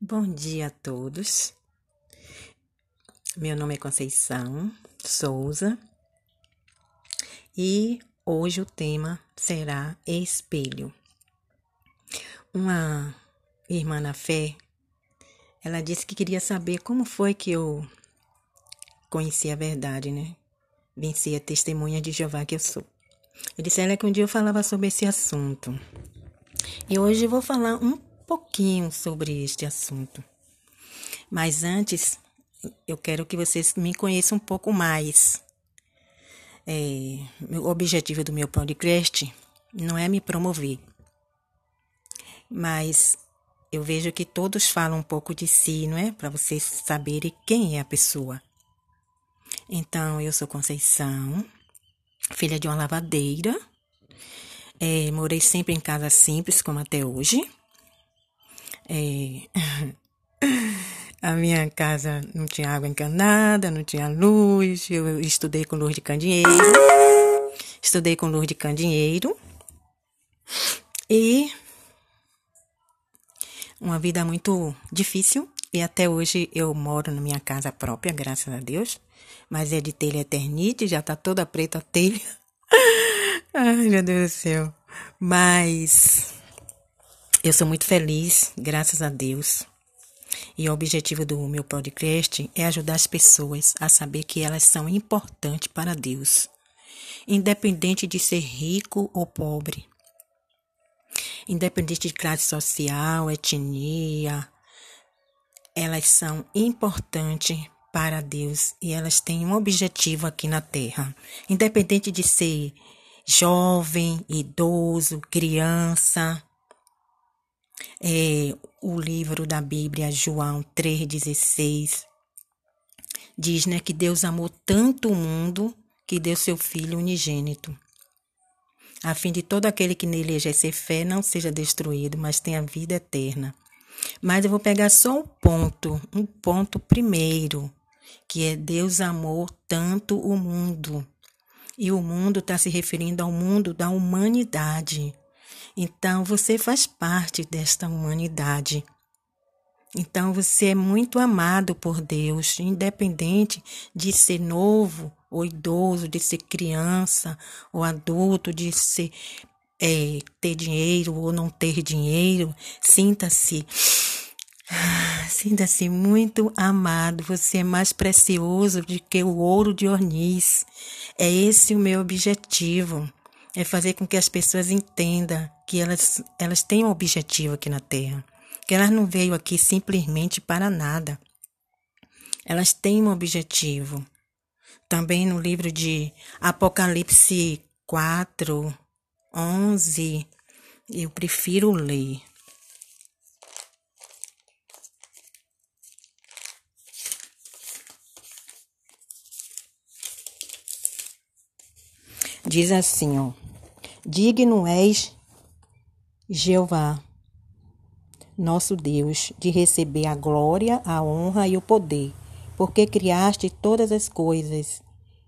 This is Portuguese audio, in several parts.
Bom dia a todos. Meu nome é Conceição Souza e hoje o tema será espelho. Uma irmã na fé, ela disse que queria saber como foi que eu conheci a verdade, né? Venci a testemunha de Jeová que eu sou. Eu disse a ela que um dia eu falava sobre esse assunto. E hoje eu vou falar um pouquinho sobre este assunto. Mas antes, eu quero que vocês me conheçam um pouco mais. É, o objetivo do meu podcast não é me promover, mas eu vejo que todos falam um pouco de si, não é? Para vocês saberem quem é a pessoa. Então, eu sou Conceição, filha de uma lavadeira. É, morei sempre em casa simples, como até hoje. É... A minha casa não tinha água encanada, não tinha luz. Eu estudei com luz de candeeiro. Estudei com luz de candeeiro. E uma vida muito difícil. E até hoje eu moro na minha casa própria, graças a Deus. Mas é de telha eternite, já tá toda preta a telha. Ai, meu Deus do céu. Mas eu sou muito feliz, graças a Deus. E o objetivo do meu podcast é ajudar as pessoas a saber que elas são importantes para Deus, independente de ser rico ou pobre, independente de classe social, etnia, elas são importantes para Deus e elas têm um objetivo aqui na Terra, independente de ser jovem, idoso, criança é, o livro da Bíblia, João 3,16, diz né, que Deus amou tanto o mundo que deu seu Filho unigênito, a fim de todo aquele que nele exercer fé não seja destruído, mas tenha vida eterna. Mas eu vou pegar só um ponto, um ponto primeiro, que é Deus amou tanto o mundo. E o mundo está se referindo ao mundo da humanidade. Então você faz parte desta humanidade. Então você é muito amado por Deus, independente de ser novo ou idoso, de ser criança ou adulto, de ser é, ter dinheiro ou não ter dinheiro. Sinta-se Sinta-se muito amado. Você é mais precioso do que o ouro de orniz. É esse o meu objetivo é fazer com que as pessoas entendam que elas, elas têm um objetivo aqui na Terra, que elas não veio aqui simplesmente para nada. Elas têm um objetivo. Também no livro de Apocalipse 4, 11, eu prefiro ler. Diz assim, ó. Digno és, Jeová, nosso Deus, de receber a glória, a honra e o poder, porque criaste todas as coisas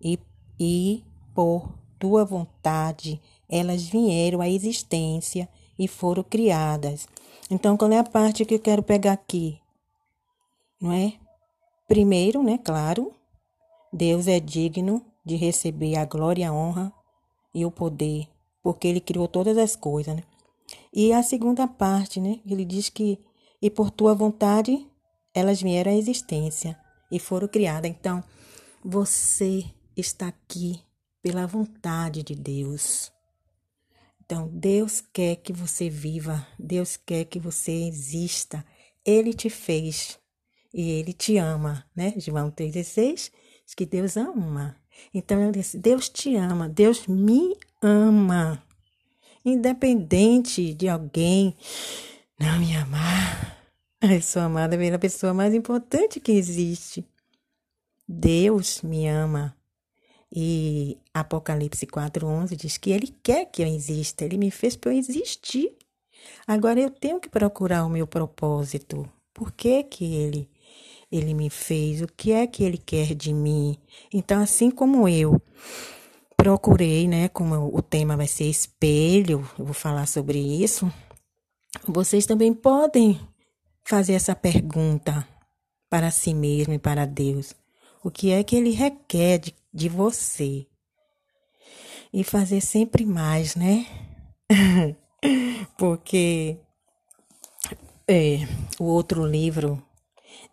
e, e por tua vontade elas vieram à existência e foram criadas. Então, qual é a parte que eu quero pegar aqui? Não é? Primeiro, né, claro, Deus é digno de receber a glória, a honra e o poder, porque ele criou todas as coisas, né? E a segunda parte, né? Ele diz que e por tua vontade elas vieram à existência e foram criadas. Então, você está aqui pela vontade de Deus. Então, Deus quer que você viva, Deus quer que você exista. Ele te fez e ele te ama, né? João 3,16 diz que Deus ama. Então Deus te ama, Deus me ama. Independente de alguém não me amar, eu sou amada pela pessoa mais importante que existe. Deus me ama. E Apocalipse 4:11 diz que ele quer que eu exista, ele me fez para eu existir. Agora eu tenho que procurar o meu propósito. Por que que ele ele me fez, o que é que ele quer de mim. Então, assim como eu procurei, né, como o tema vai ser espelho, eu vou falar sobre isso, vocês também podem fazer essa pergunta para si mesmo e para Deus. O que é que Ele requer de, de você? E fazer sempre mais, né? Porque é, o outro livro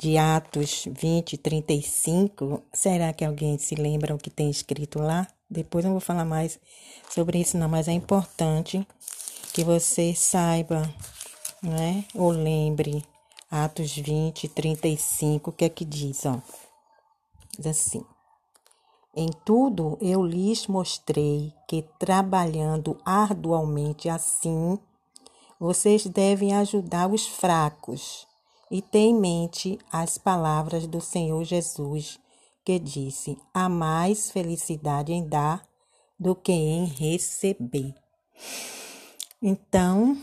de Atos 20, 35, será que alguém se lembra o que tem escrito lá? Depois eu vou falar mais sobre isso, não, mas é importante que você saiba, né? Ou lembre, Atos 20, 35, o que é que diz, ó? Diz assim. Em tudo eu lhes mostrei que, trabalhando arduamente assim, vocês devem ajudar os fracos e ter em mente as palavras do Senhor Jesus, que disse: há mais felicidade em dar do que em receber. Então,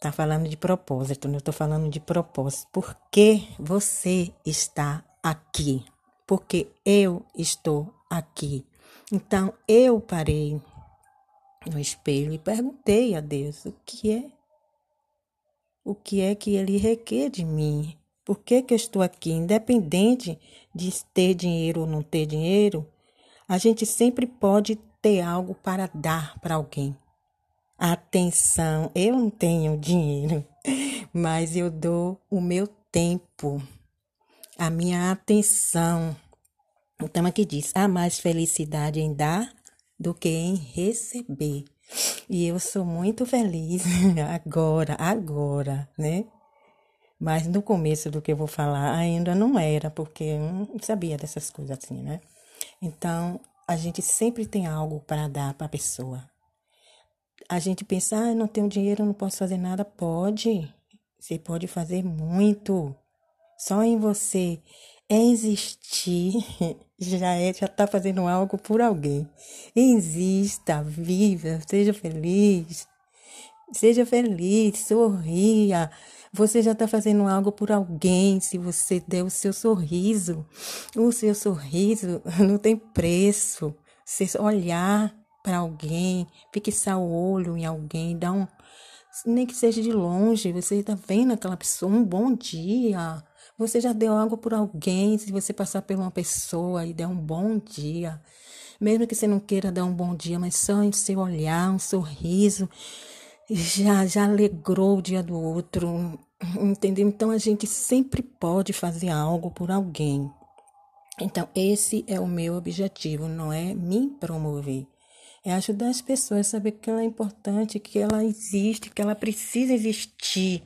tá falando de propósito, não estou falando de propósito. Por que você está aqui? Porque eu estou aqui. Então, eu parei no espelho e perguntei a Deus o que é o que é que ele requer de mim. Por que, que eu estou aqui? Independente de ter dinheiro ou não ter dinheiro, a gente sempre pode ter algo para dar para alguém. Atenção, eu não tenho dinheiro, mas eu dou o meu tempo, a minha atenção. Então aqui diz: há mais felicidade em dar do que em receber. E eu sou muito feliz agora, agora, né? Mas no começo do que eu vou falar ainda não era, porque eu não sabia dessas coisas assim, né? Então, a gente sempre tem algo para dar para a pessoa. A gente pensa, ah, não tenho dinheiro, não posso fazer nada. Pode. Você pode fazer muito. Só em você existir já é, já está fazendo algo por alguém. Exista, viva, seja feliz. Seja feliz, sorria. Você já está fazendo algo por alguém se você der o seu sorriso. O seu sorriso não tem preço. Você olhar para alguém, fixar o olho em alguém, dar um. Nem que seja de longe, você está vendo aquela pessoa, um bom dia você já deu algo por alguém, se você passar por uma pessoa e der um bom dia. Mesmo que você não queira dar um bom dia, mas só em seu olhar, um sorriso, já, já alegrou o dia do outro. Entendeu? Então a gente sempre pode fazer algo por alguém. Então, esse é o meu objetivo, não é me promover. É ajudar as pessoas a saber que ela é importante, que ela existe, que ela precisa existir.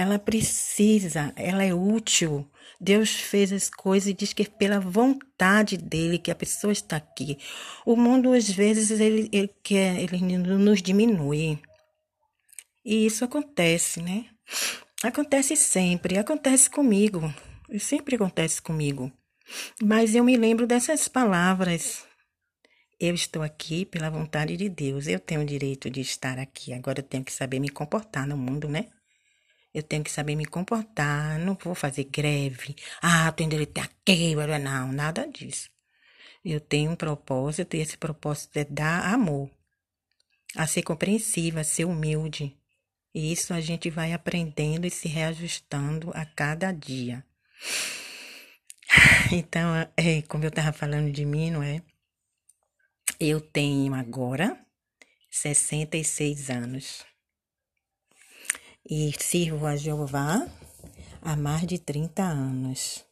Ela precisa, ela é útil. Deus fez as coisas e diz que é pela vontade dele que a pessoa está aqui. O mundo, às vezes, ele, ele quer, ele nos diminui. E isso acontece, né? Acontece sempre, acontece comigo. Sempre acontece comigo. Mas eu me lembro dessas palavras. Eu estou aqui pela vontade de Deus. Eu tenho o direito de estar aqui. Agora eu tenho que saber me comportar no mundo, né? Eu tenho que saber me comportar, não vou fazer greve. Ah, tenho direito aqui, não, nada disso. Eu tenho um propósito e esse propósito é dar amor, a ser compreensiva, a ser humilde. E isso a gente vai aprendendo e se reajustando a cada dia. Então, é, como eu estava falando de mim, não é? Eu tenho agora 66 anos e sirvo a Jeová há mais de 30 anos.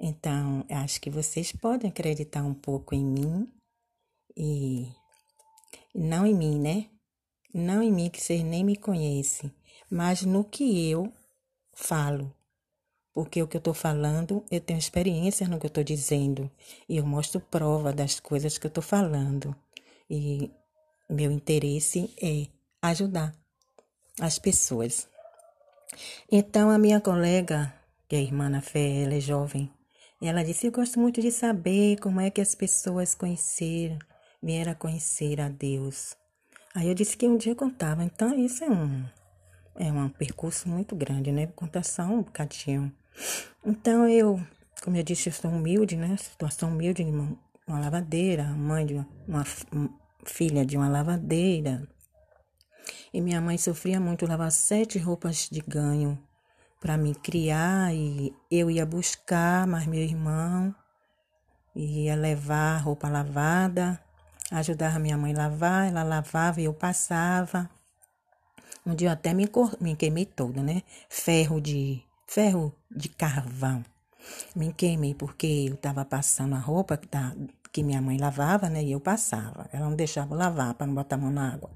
Então, acho que vocês podem acreditar um pouco em mim e não em mim, né? Não em mim que vocês nem me conhecem, mas no que eu falo. Porque o que eu estou falando, eu tenho experiência no que eu estou dizendo. E eu mostro prova das coisas que eu estou falando. E meu interesse é ajudar as pessoas. Então, a minha colega, que é irmã na fé, ela é jovem, ela disse: Eu gosto muito de saber como é que as pessoas conheceram, vieram a conhecer a Deus. Aí eu disse que um dia eu contava. Então, isso é um, é um percurso muito grande, né? Vou contar só um bocadinho. Então, eu, como eu disse, eu sou humilde, né? Situação humilde, uma, uma lavadeira, mãe de uma, uma filha de uma lavadeira. E minha mãe sofria muito lavar sete roupas de ganho para me criar e eu ia buscar, mas meu irmão ia levar roupa lavada, ajudava minha mãe a lavar, ela lavava e eu passava. Um dia eu até me, me queimei toda, né? Ferro de ferro de carvão. Me queimei porque eu estava passando a roupa que, tá, que minha mãe lavava, né? E eu passava. Ela não deixava lavar para não botar a mão na água.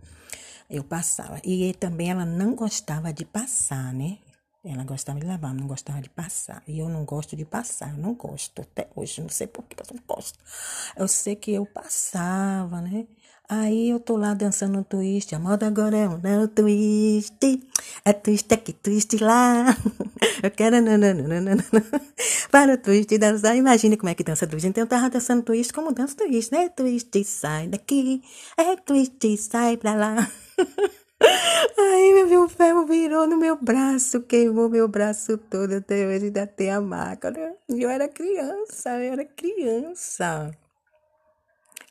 Eu passava. E também ela não gostava de passar, né? Ela gostava de lavar, não gostava de passar. E eu não gosto de passar, não gosto até hoje, não sei por que eu não gosto. Eu sei que eu passava, né? Aí eu tô lá dançando um twist. A moda agora é um twist. É twist aqui, twist lá. Eu quero nananana. para o twist dançar. Imagine como é que dança twist. Então eu tava dançando twist como dança twist, né? Twist sai daqui. É twist sai pra lá. Aí meu ferro virou no meu braço, queimou meu braço todo. Até hoje ainda tem a marca. Eu era criança, eu era criança.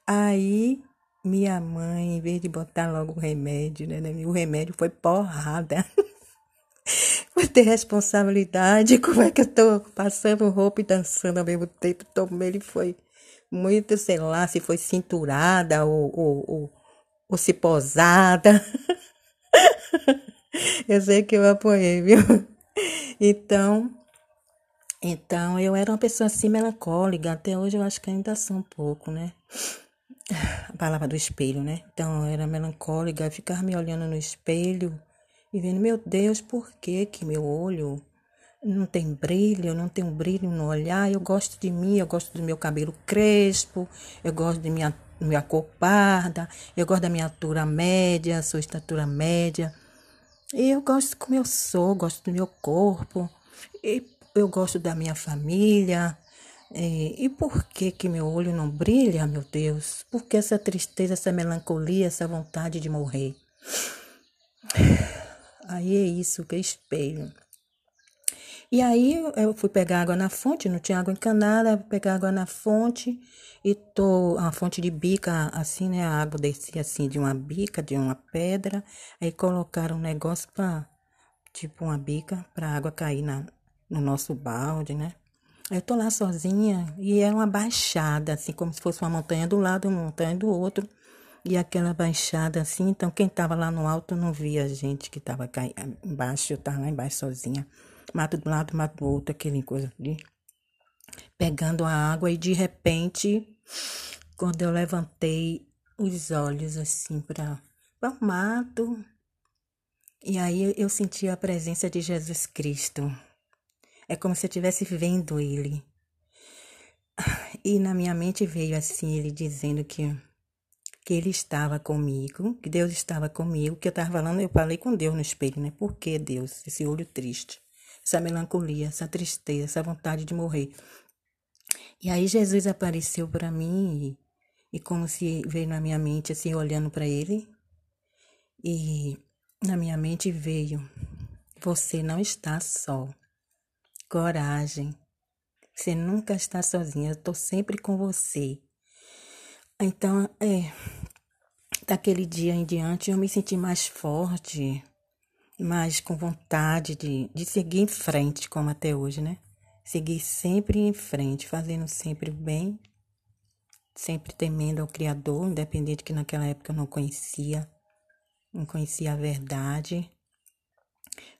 Aí minha mãe, em vez de botar logo o remédio, né, né? O remédio foi porrada. foi ter responsabilidade. Como é que eu tô passando roupa e dançando ao mesmo tempo? Tomei, ele foi muito, sei lá, se foi cinturada ou, ou, ou, ou se posada. eu sei que eu apoiei, viu? Então, então eu era uma pessoa assim melancólica. Até hoje eu acho que ainda sou um pouco, né? A palavra do espelho, né? Então eu era melancólica, ficava me olhando no espelho e vendo, meu Deus, por que que meu olho não tem brilho, não tem um brilho no olhar? Eu gosto de mim, eu gosto do meu cabelo crespo, eu gosto de minha, minha cor parda, eu gosto da minha altura média, sua estatura média. E eu gosto como eu sou, gosto do meu corpo, e eu gosto da minha família, é, e por que que meu olho não brilha, meu Deus? Por que essa tristeza, essa melancolia, essa vontade de morrer? Aí é isso que é espelho. E aí eu fui pegar água na fonte, não tinha água encanada, pegar água na fonte e tô a fonte de bica assim, né? A água descia assim de uma bica, de uma pedra, aí colocaram um negócio para tipo uma bica para água cair na no nosso balde, né? Eu tô lá sozinha e é uma baixada, assim, como se fosse uma montanha do lado, uma montanha do outro. E aquela baixada assim, então quem tava lá no alto não via a gente que tava embaixo, eu tava lá embaixo sozinha. Mato do lado, mato do outro, aquele coisa ali. Pegando a água e de repente, quando eu levantei os olhos assim para o mato, e aí eu senti a presença de Jesus Cristo é como se eu estivesse vendo ele. E na minha mente veio assim, ele dizendo que, que ele estava comigo, que Deus estava comigo, que eu estava falando, eu falei com Deus no espelho, né? Por que Deus? Esse olho triste, essa melancolia, essa tristeza, essa vontade de morrer. E aí Jesus apareceu para mim e, e como se veio na minha mente, assim, olhando para ele. E na minha mente veio: Você não está só coragem. Você nunca está sozinha, eu estou sempre com você. Então, é, daquele dia em diante eu me senti mais forte, mais com vontade de, de seguir em frente, como até hoje, né? Seguir sempre em frente, fazendo sempre o bem, sempre temendo ao Criador, independente que naquela época eu não conhecia, não conhecia a verdade.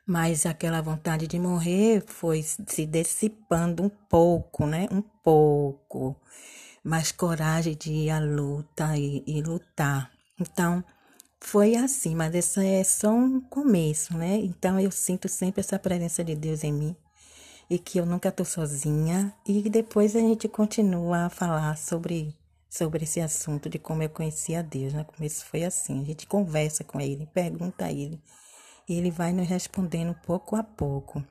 Mas aquela vontade de morrer foi se dissipando um pouco, né? Um pouco. Mais coragem de ir à luta e, e lutar. Então, foi assim, mas isso é só um começo, né? Então, eu sinto sempre essa presença de Deus em mim e que eu nunca estou sozinha. E depois a gente continua a falar sobre, sobre esse assunto de como eu conheci a Deus. No né? começo foi assim: a gente conversa com ele, pergunta a ele e ele vai nos respondendo pouco a pouco.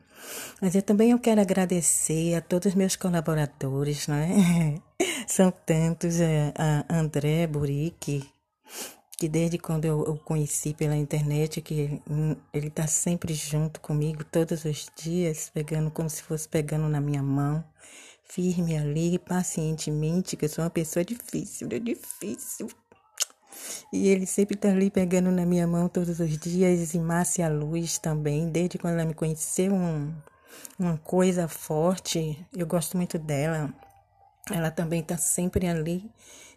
Mas eu também eu quero agradecer a todos os meus colaboradores, né? São tantos, é, a André Burique, que desde quando eu o conheci pela internet, que hum, ele está sempre junto comigo todos os dias, pegando como se fosse pegando na minha mão, firme ali, pacientemente, que eu sou uma pessoa difícil, é difícil. E ele sempre tá ali pegando na minha mão todos os dias. E Márcia Luz também, desde quando ela me conheceu, um, uma coisa forte. Eu gosto muito dela. Ela também está sempre ali.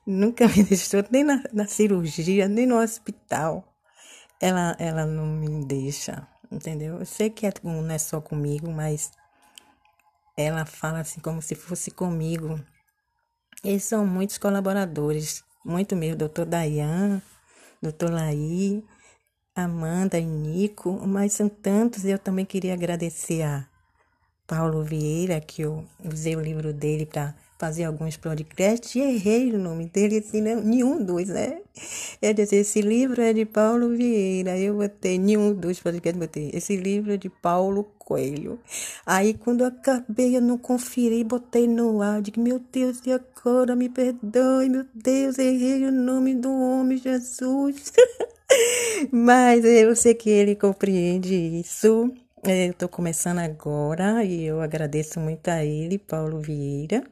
Nunca me deixou nem na, na cirurgia, nem no hospital. Ela, ela não me deixa, entendeu? Eu sei que é, não é só comigo, mas ela fala assim como se fosse comigo. Eles são muitos colaboradores, muito mesmo, doutor Dayan, doutor Laí, Amanda e Nico, mas são tantos e eu também queria agradecer a Paulo Vieira, que eu usei o livro dele para fazer alguns podcasts e errei o nome dele, assim, não, nenhum dos, né? É dizer, esse livro é de Paulo Vieira, eu botei nenhum dos podcasts, botei, esse livro é de Paulo Coelho. Aí, quando eu acabei, eu não conferi, botei no ar, digo, meu Deus, e agora, me perdoe, meu Deus, errei o nome do homem, Jesus. Mas eu sei que ele compreende isso. É, eu estou começando agora e eu agradeço muito a ele, Paulo Vieira.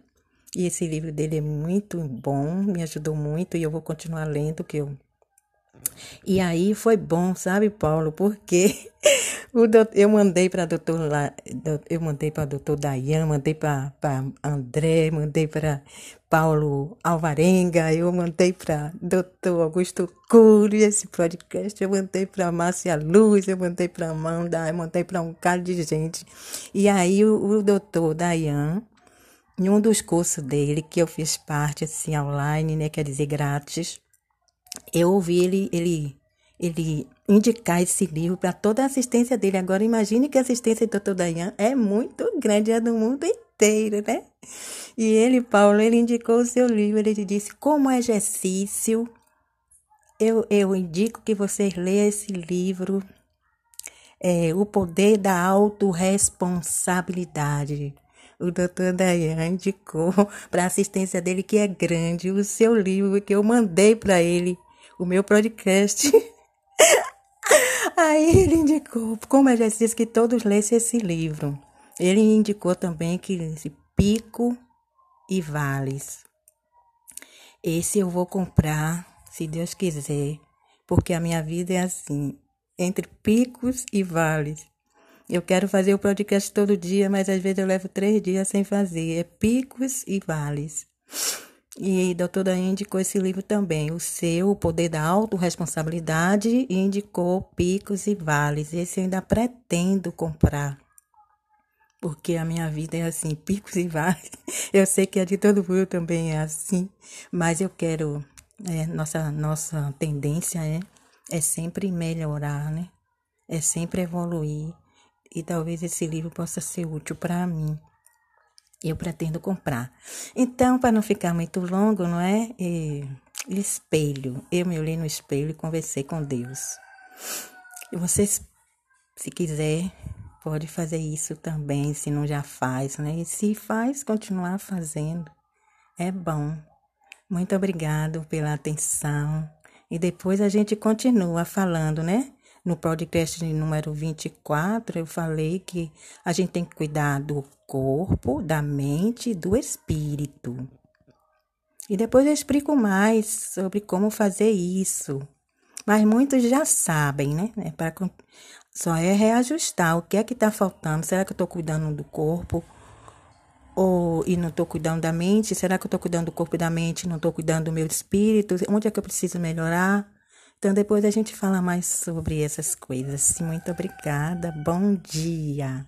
E esse livro dele é muito bom, me ajudou muito e eu vou continuar lendo que eu e aí foi bom, sabe, Paulo? Porque doutor, eu mandei para doutor eu mandei para doutor Dayan, mandei para André, mandei para Paulo Alvarenga, eu mandei para doutor Augusto Cury esse podcast, eu mandei para Márcia Luz, eu mandei para Amanda, eu mandei para um cara de gente. E aí o, o doutor Dayan em um dos cursos dele, que eu fiz parte, assim, online, né, quer dizer, grátis, eu ouvi ele, ele, ele indicar esse livro para toda a assistência dele. Agora, imagine que a assistência do Dr. Dayan é muito grande, é do mundo inteiro, né? E ele, Paulo, ele indicou o seu livro, ele disse, como exercício, eu, eu indico que vocês leiam esse livro, é, O Poder da Autoresponsabilidade o doutor Dayan indicou para a assistência dele, que é grande, o seu livro que eu mandei para ele, o meu podcast. Aí ele indicou, como já disse, que todos lessem esse livro. Ele indicou também que Pico e Vales. Esse eu vou comprar, se Deus quiser, porque a minha vida é assim, entre picos e vales. Eu quero fazer o podcast todo dia, mas às vezes eu levo três dias sem fazer. É picos e vales. E a doutora indicou esse livro também, o seu, O Poder da Autoresponsabilidade, e indicou Picos e Vales. Esse eu ainda pretendo comprar, porque a minha vida é assim, picos e vales. Eu sei que a de todo mundo também é assim, mas eu quero, é, nossa, nossa tendência é, é sempre melhorar, né? É sempre evoluir e talvez esse livro possa ser útil para mim. Eu pretendo comprar. Então, para não ficar muito longo, não é? E, espelho. Eu me olhei no espelho e conversei com Deus. E vocês, se quiser, pode fazer isso também, se não já faz, né? E se faz, continuar fazendo. É bom. Muito obrigado pela atenção. E depois a gente continua falando, né? No podcast número 24, eu falei que a gente tem que cuidar do corpo, da mente e do espírito. E depois eu explico mais sobre como fazer isso. Mas muitos já sabem, né? É pra, só é reajustar o que é que está faltando. Será que eu estou cuidando do corpo? Ou, e não estou cuidando da mente? Será que eu estou cuidando do corpo e da mente e não estou cuidando do meu espírito? Onde é que eu preciso melhorar? Então depois a gente fala mais sobre essas coisas. Muito obrigada. Bom dia.